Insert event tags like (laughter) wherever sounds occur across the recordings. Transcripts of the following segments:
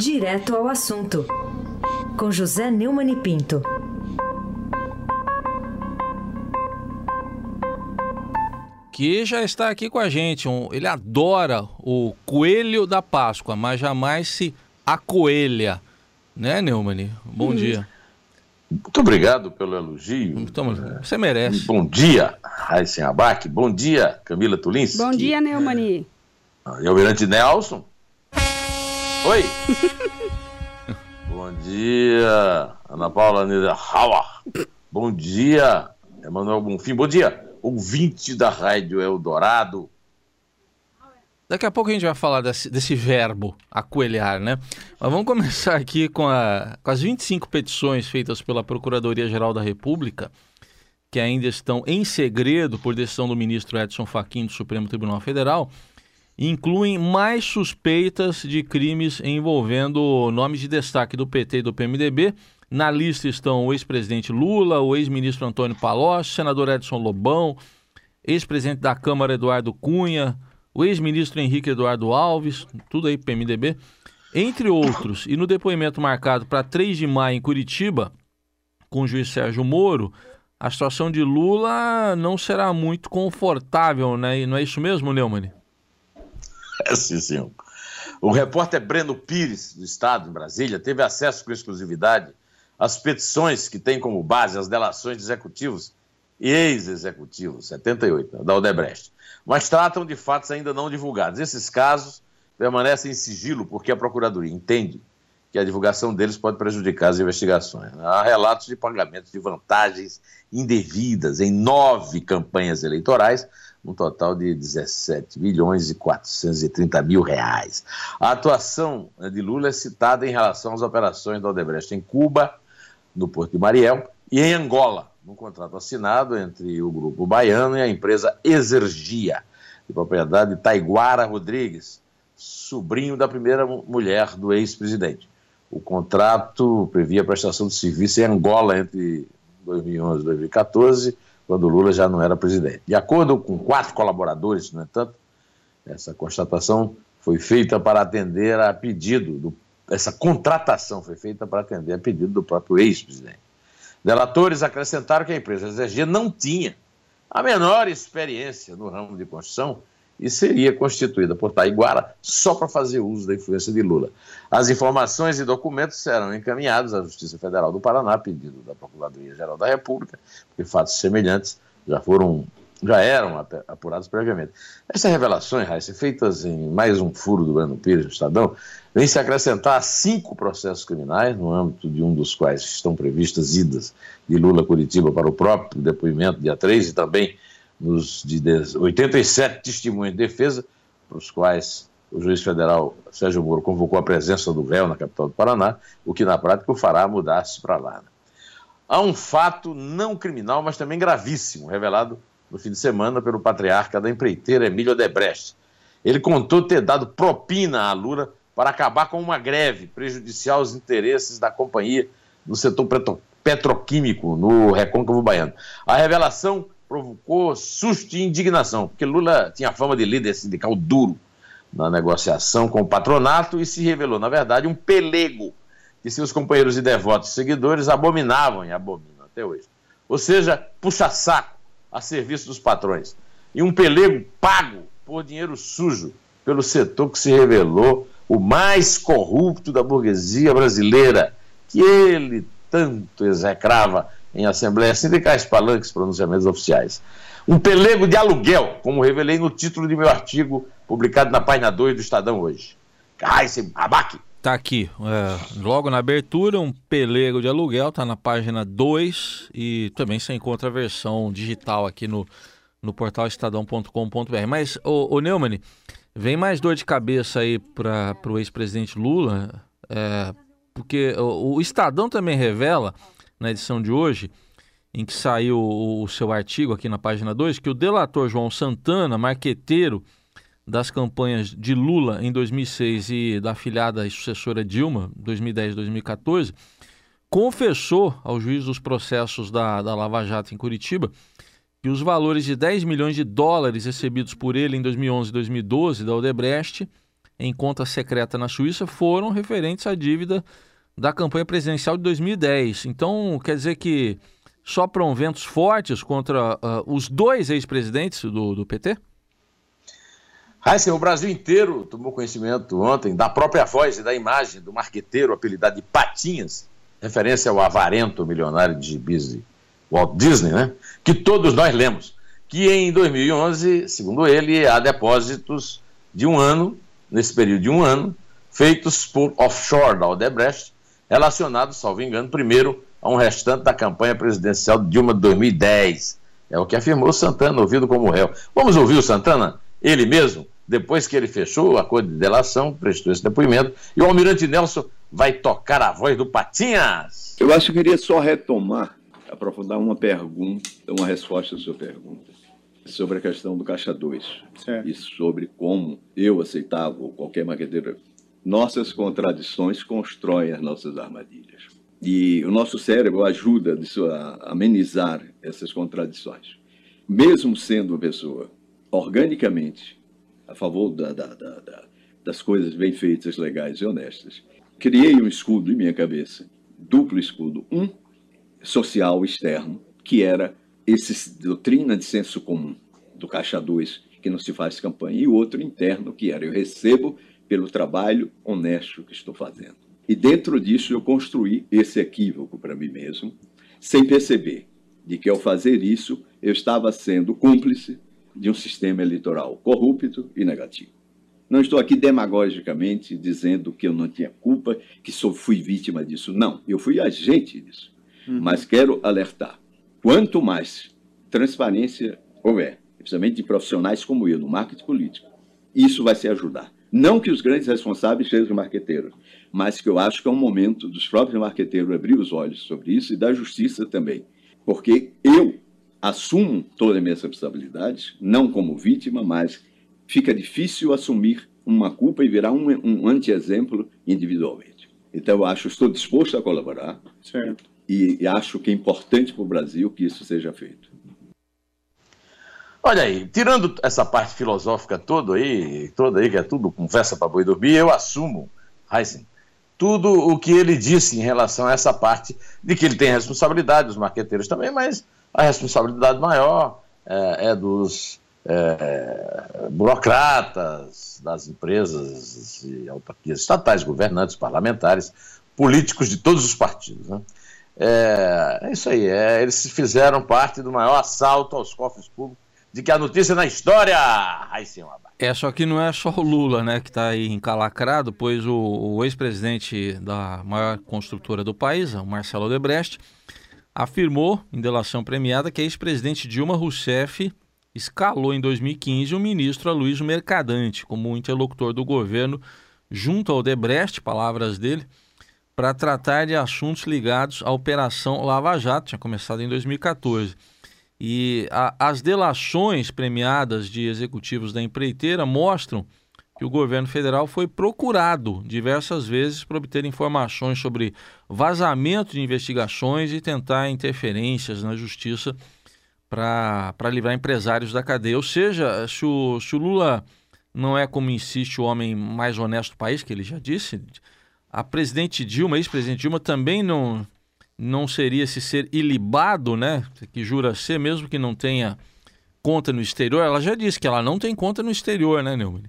Direto ao assunto, com José Neumann e Pinto. Que já está aqui com a gente. Um, ele adora o coelho da Páscoa, mas jamais se acoelha. Né, Neumann? Bom hum. dia. Muito obrigado pelo elogio. Toma, você merece. Bom dia, Raíssen Abac. Bom dia, Camila Tulins. Bom dia, Neumani. E Almirante Nelson. Oi. (laughs) Bom dia, Ana Paula Niederhauer. Bom dia, Emanuel Bonfim. Bom dia, ouvinte da Rádio Eldorado. Daqui a pouco a gente vai falar desse, desse verbo, acoelhar, né? Mas vamos começar aqui com, a, com as 25 petições feitas pela Procuradoria-Geral da República, que ainda estão em segredo por decisão do ministro Edson Fachin do Supremo Tribunal Federal, incluem mais suspeitas de crimes envolvendo nomes de destaque do PT e do PMDB. Na lista estão o ex-presidente Lula, o ex-ministro Antônio Palocci, senador Edson Lobão, ex-presidente da Câmara Eduardo Cunha, o ex-ministro Henrique Eduardo Alves, tudo aí PMDB, entre outros. E no depoimento marcado para 3 de maio em Curitiba, com o juiz Sérgio Moro, a situação de Lula não será muito confortável, né? Não é isso mesmo, Neumann? Sim, senhor. O repórter Breno Pires, do Estado, em Brasília, teve acesso com exclusividade às petições que têm como base as delações de executivos e ex-executivos, 78, da Odebrecht mas tratam de fatos ainda não divulgados. Esses casos permanecem em sigilo porque a Procuradoria entende que a divulgação deles pode prejudicar as investigações. Há relatos de pagamentos de vantagens indevidas em nove campanhas eleitorais, um total de 17 milhões e 430 mil reais. A atuação de Lula é citada em relação às operações da Odebrecht em Cuba, no Porto de Mariel, e em Angola, num contrato assinado entre o grupo baiano e a empresa Exergia, de propriedade de Taiguara Rodrigues, sobrinho da primeira mulher do ex-presidente. O contrato previa a prestação de serviço em Angola entre 2011 e 2014, quando Lula já não era presidente. De acordo com quatro colaboradores, no entanto, essa constatação foi feita para atender a pedido, do, essa contratação foi feita para atender a pedido do próprio ex-presidente. Delatores acrescentaram que a empresa Exergia não tinha a menor experiência no ramo de construção e seria constituída por Taiguara só para fazer uso da influência de Lula. As informações e documentos serão encaminhados à Justiça Federal do Paraná, pedido da Procuradoria-Geral da República, porque fatos semelhantes já foram já eram apurados previamente. Essas revelações, Raíssa, feitas em mais um furo do Breno Pires do Estadão, vem se acrescentar a cinco processos criminais, no âmbito de um dos quais estão previstas idas de Lula Curitiba para o próprio depoimento, dia 3, e também nos de 87 testemunhos de defesa, para os quais o juiz federal Sérgio Moro convocou a presença do réu na capital do Paraná, o que na prática o fará mudar-se para lá. Há um fato não criminal, mas também gravíssimo, revelado no fim de semana pelo patriarca da empreiteira Emílio Odebrecht. Ele contou ter dado propina à Lula para acabar com uma greve prejudicial aos interesses da companhia no setor petroquímico no recôncavo baiano. A revelação provocou susto e indignação, porque Lula tinha fama de líder sindical duro na negociação com o patronato e se revelou, na verdade, um pelego que seus companheiros e devotos seguidores abominavam e abominam até hoje. Ou seja, puxa-saco a serviço dos patrões. E um pelego pago por dinheiro sujo pelo setor que se revelou o mais corrupto da burguesia brasileira, que ele tanto execrava em assembleias sindicais, palanques, pronunciamentos oficiais. Um pelego de aluguel, como revelei no título de meu artigo publicado na página 2 do Estadão hoje. Ai, esse abaque! Tá aqui, é, logo na abertura, um pelego de aluguel, tá na página 2 e também você encontra a versão digital aqui no, no portal estadão.com.br. Mas, o, o Neumann, vem mais dor de cabeça aí para o ex-presidente Lula, é, porque o, o, Estadão também revela, na edição de hoje, em que saiu o, seu artigo aqui na página 2, que o delator João Santana, marqueteiro das campanhas de Lula em 2006 e da afilhada e sucessora Dilma, 2010 e 2014, confessou ao juiz dos processos da, da Lava Jato em Curitiba que os valores de 10 milhões de dólares recebidos por ele em 2011 e 2012 da Odebrecht em conta secreta na Suíça foram referentes à dívida da campanha presidencial de 2010. Então, quer dizer que sopram ventos fortes contra uh, os dois ex-presidentes do, do PT? Heisen, o Brasil inteiro tomou conhecimento ontem da própria voz e da imagem do marqueteiro apelidado de Patinhas, referência ao avarento milionário de de Walt Disney, né? que todos nós lemos, que em 2011, segundo ele, há depósitos de um ano, nesse período de um ano, feitos por offshore da Odebrecht, relacionados, salvo engano, primeiro a um restante da campanha presidencial de Dilma de 2010. É o que afirmou Santana, ouvido como réu. Vamos ouvir o Santana, ele mesmo, depois que ele fechou o acordo de delação, prestou esse depoimento, e o Almirante Nelson vai tocar a voz do Patinhas. Eu acho que eu queria só retomar, aprofundar uma pergunta, uma resposta à sua pergunta, sobre a questão do Caixa 2 certo. e sobre como eu aceitava, ou qualquer maqueteiro, nossas contradições constroem as nossas armadilhas. E o nosso cérebro ajuda a amenizar essas contradições. Mesmo sendo uma pessoa organicamente a favor da, da, da, das coisas bem feitas, legais e honestas, criei um escudo em minha cabeça, duplo escudo. Um social externo, que era essa doutrina de senso comum do Caixa 2, que não se faz campanha, e outro interno, que era eu recebo pelo trabalho honesto que estou fazendo. E dentro disso eu construí esse equívoco para mim mesmo, sem perceber de que ao fazer isso eu estava sendo cúmplice de um sistema eleitoral corrupto e negativo. Não estou aqui demagogicamente dizendo que eu não tinha culpa, que só fui vítima disso. Não, eu fui agente disso. Uhum. Mas quero alertar: quanto mais transparência houver, principalmente de profissionais como eu no marketing político, isso vai se ajudar. Não que os grandes responsáveis sejam os marqueteiros, mas que eu acho que é um momento dos próprios marqueteiros abrir os olhos sobre isso e da justiça também. Porque eu assumo todas as minhas responsabilidades, não como vítima, mas fica difícil assumir uma culpa e virar um, um anti-exemplo individualmente. Então, eu acho, estou disposto a colaborar certo. E, e acho que é importante para o Brasil que isso seja feito. Olha aí, tirando essa parte filosófica toda aí, toda aí, que é tudo conversa para boi dormir, eu assumo, Heisen, tudo o que ele disse em relação a essa parte de que ele tem responsabilidade, os marqueteiros também, mas a responsabilidade maior é, é dos é, burocratas, das empresas e autarquias estatais, governantes, parlamentares, políticos de todos os partidos. Né? É, é isso aí, é, eles fizeram parte do maior assalto aos cofres públicos de que a notícia na história. Aí sim, é, só que não é só o Lula, né, que está aí encalacrado, pois o, o ex-presidente da maior construtora do país, o Marcelo Odebrecht, afirmou em delação premiada que a ex-presidente Dilma Rousseff escalou em 2015 o ministro Aloysio Mercadante como interlocutor do governo junto ao Odebrecht, palavras dele, para tratar de assuntos ligados à Operação Lava Jato, tinha começado em 2014. E a, as delações premiadas de executivos da empreiteira mostram que o governo federal foi procurado diversas vezes para obter informações sobre vazamento de investigações e tentar interferências na justiça para livrar empresários da cadeia. Ou seja, se o, se o Lula não é como insiste o homem mais honesto do país, que ele já disse, a presidente Dilma, ex-presidente Dilma, também não, não seria esse ser ilibado, né? Que jura ser, mesmo que não tenha conta no exterior. Ela já disse que ela não tem conta no exterior, né, Neumann?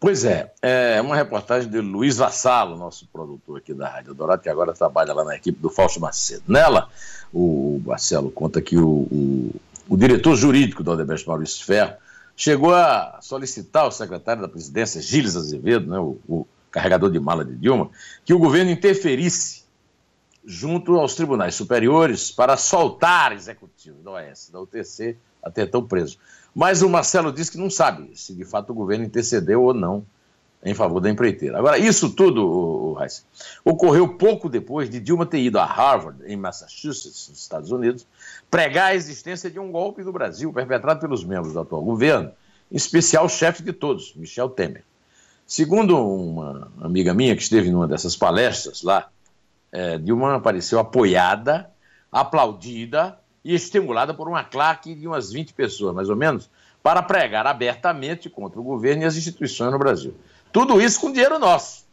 Pois é, é uma reportagem de Luiz Vassalo, nosso produtor aqui da Rádio Dourado, que agora trabalha lá na equipe do Fausto Macedo. Nela, o Marcelo conta que o, o, o diretor jurídico da Odebrecht, Maurício Ferro, chegou a solicitar ao secretário da presidência, Gilles Azevedo, né, o, o carregador de mala de Dilma, que o governo interferisse junto aos tribunais superiores para soltar executivos da OAS, da UTC, até tão preso. Mas o Marcelo disse que não sabe se de fato o governo intercedeu ou não em favor da empreiteira. Agora, isso tudo, Heisen, ocorreu pouco depois de Dilma ter ido a Harvard, em Massachusetts, nos Estados Unidos, pregar a existência de um golpe no Brasil perpetrado pelos membros do atual governo, em especial o chefe de todos, Michel Temer. Segundo uma amiga minha que esteve numa dessas palestras lá, é, Dilma apareceu apoiada, aplaudida e estimulada por uma claque de umas 20 pessoas, mais ou menos, para pregar abertamente contra o governo e as instituições no Brasil. Tudo isso com dinheiro nosso.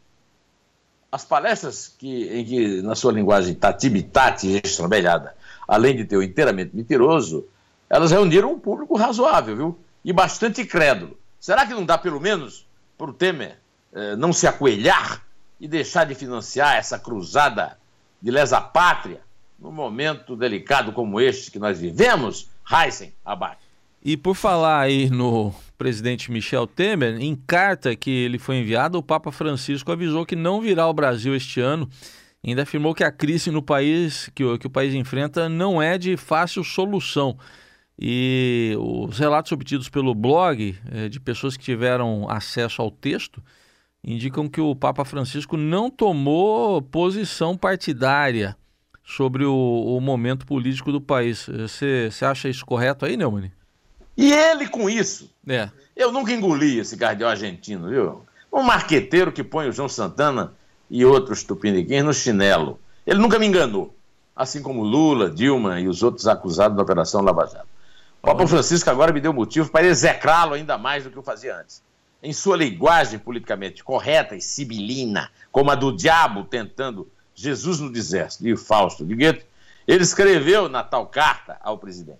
As palestras que, em que, na sua linguagem tatibitati estrambelhada, além de ter o inteiramente mentiroso, elas reuniram um público razoável, viu? E bastante crédulo. Será que não dá, pelo menos, para o Temer eh, não se acoelhar e deixar de financiar essa cruzada de lesa pátria num momento delicado como este que nós vivemos? Heisen, abate. E por falar aí no presidente Michel Temer, em carta que ele foi enviada, o Papa Francisco avisou que não virá ao Brasil este ano. Ainda afirmou que a crise no país que o, que o país enfrenta não é de fácil solução. E os relatos obtidos pelo blog é, de pessoas que tiveram acesso ao texto indicam que o Papa Francisco não tomou posição partidária sobre o, o momento político do país. Você acha isso correto aí, Neumann? E ele com isso. É. Eu nunca engoli esse cardeal argentino, viu? Um marqueteiro que põe o João Santana e outros tupiniquins no chinelo. Ele nunca me enganou. Assim como Lula, Dilma e os outros acusados da Operação Lava Jato. O Papa Francisco agora me deu motivo para execrá-lo ainda mais do que eu fazia antes. Em sua linguagem politicamente correta e sibilina, como a do diabo tentando Jesus no deserto, de Fausto de Goethe, ele escreveu na tal carta ao presidente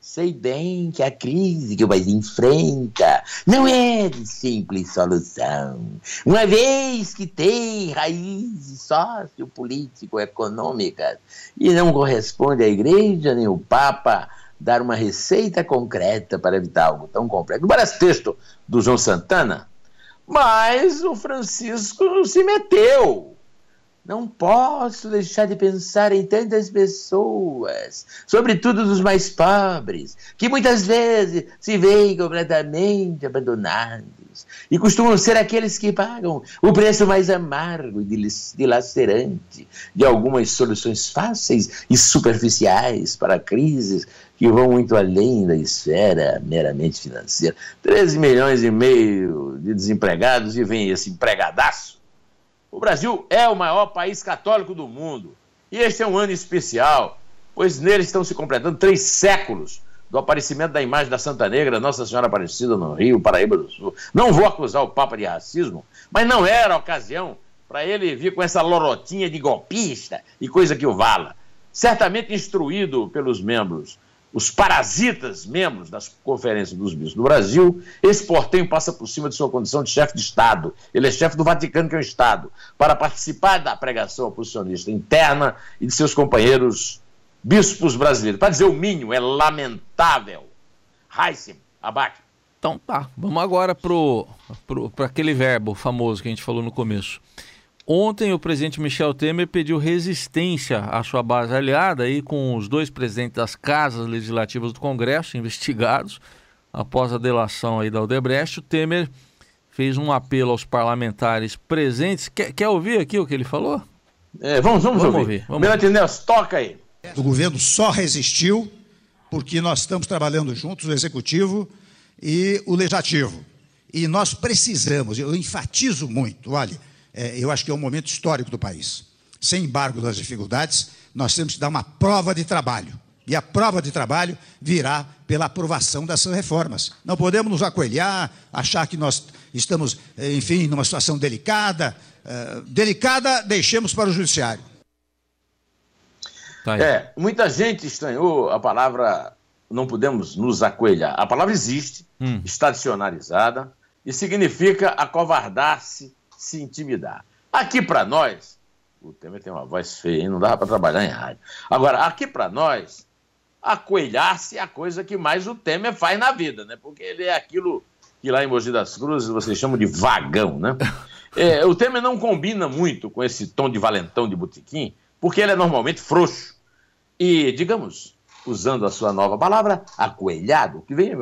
Sei bem que a crise que o país enfrenta não é de simples solução, uma vez que tem raízes sociopolítico-econômicas e não corresponde à Igreja nem ao Papa dar uma receita concreta para evitar algo tão complexo. Parece texto do João Santana, mas o Francisco se meteu não posso deixar de pensar em tantas pessoas, sobretudo dos mais pobres, que muitas vezes se veem completamente abandonados e costumam ser aqueles que pagam o preço mais amargo e dilacerante de algumas soluções fáceis e superficiais para crises que vão muito além da esfera meramente financeira. 13 milhões e meio de desempregados e vem esse empregadaço o Brasil é o maior país católico do mundo. E este é um ano especial, pois nele estão se completando três séculos do aparecimento da imagem da Santa Negra, Nossa Senhora Aparecida no Rio, Paraíba do Sul. Não vou acusar o Papa de racismo, mas não era a ocasião para ele vir com essa lorotinha de golpista e coisa que o vala. Certamente instruído pelos membros os parasitas membros das conferências dos bispos do Brasil, esse portenho passa por cima de sua condição de chefe de Estado. Ele é chefe do Vaticano, que é um Estado, para participar da pregação oposicionista interna e de seus companheiros bispos brasileiros. Para dizer o mínimo, é lamentável. Heissem, abaque. Então tá, vamos agora para aquele verbo famoso que a gente falou no começo. Ontem, o presidente Michel Temer pediu resistência à sua base aliada aí com os dois presidentes das casas legislativas do Congresso investigados após a delação aí da Odebrecht. O Temer fez um apelo aos parlamentares presentes. Quer, quer ouvir aqui o que ele falou? É, vamos, vamos, vamos ouvir. ouvir. Vamos toca aí. O governo só resistiu porque nós estamos trabalhando juntos, o executivo e o legislativo. E nós precisamos, eu enfatizo muito, olha é, eu acho que é um momento histórico do país. Sem embargo das dificuldades, nós temos que dar uma prova de trabalho. E a prova de trabalho virá pela aprovação dessas reformas. Não podemos nos acolhar, achar que nós estamos, enfim, numa situação delicada. Uh, delicada, deixemos para o judiciário. Tá é, muita gente estranhou a palavra não podemos nos acoelhar. A palavra existe, hum. está dicionarizada, e significa acovardar-se se intimidar. Aqui para nós, o Temer tem uma voz feia, hein? não dava para trabalhar em rádio. Agora, aqui para nós, acoelhar-se é a coisa que mais o Temer faz na vida, né? Porque ele é aquilo que lá em Mogi das Cruzes vocês chamam de vagão, né? (laughs) É, o Temer não combina muito com esse tom de valentão de botequim, porque ele é normalmente frouxo. E, digamos, usando a sua nova palavra, acoelhado, que vem,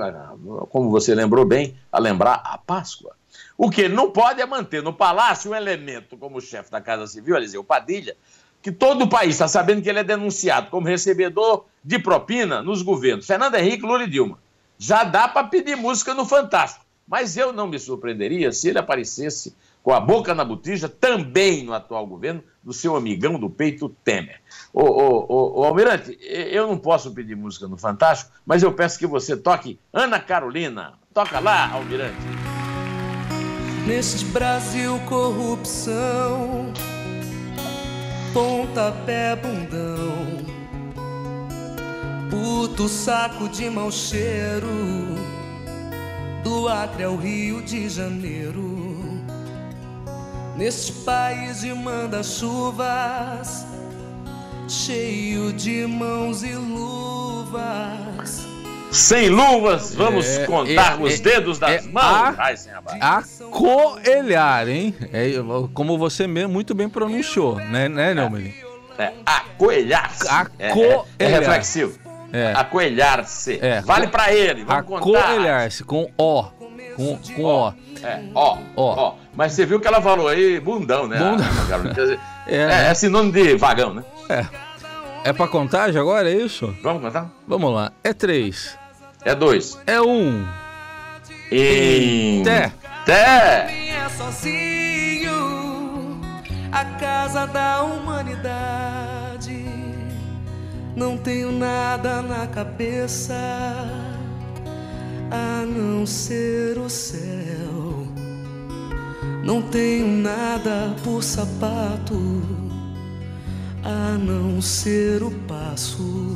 como você lembrou bem, a lembrar a Páscoa. O que não pode é manter no palácio um elemento como o chefe da Casa Civil, Eliseu Padilha, que todo o país está sabendo que ele é denunciado como recebedor de propina nos governos Fernando Henrique, Lula e Dilma. Já dá para pedir música no Fantástico. Mas eu não me surpreenderia se ele aparecesse com a boca na botija também no atual governo do seu amigão do peito Temer. Ô, ô, ô, ô, Almirante, eu não posso pedir música no Fantástico, mas eu peço que você toque Ana Carolina. Toca lá, Almirante. Neste Brasil, corrupção, pontapé bundão, puto saco de mau cheiro, do Acre ao Rio de Janeiro. Neste país de manda-chuvas, cheio de mãos e luvas. Sem luvas, vamos é, contar é, os é, dedos das é mãos. A, a coelhar, hein? É, como você mesmo muito bem pronunciou, né, né Neumann? É, acoelhar-se. Acoelhar. É, é, é reflexivo. É. Acoelhar-se. É. Vale para ele, vamos. Acoelhar-se, com O. Com, com O. É, ó, ó, ó. Mas você viu que ela falou aí bundão, né? Bundão. (laughs) é, é, é sinônimo de vagão, né? É. É pra contagem agora, é isso? Vamos contar? Vamos lá. É três. É dois. É um. Em... Té. Té. É sozinho a casa da humanidade. Não tenho nada na cabeça a não ser o céu. Não tenho nada por sapato a não ser o passo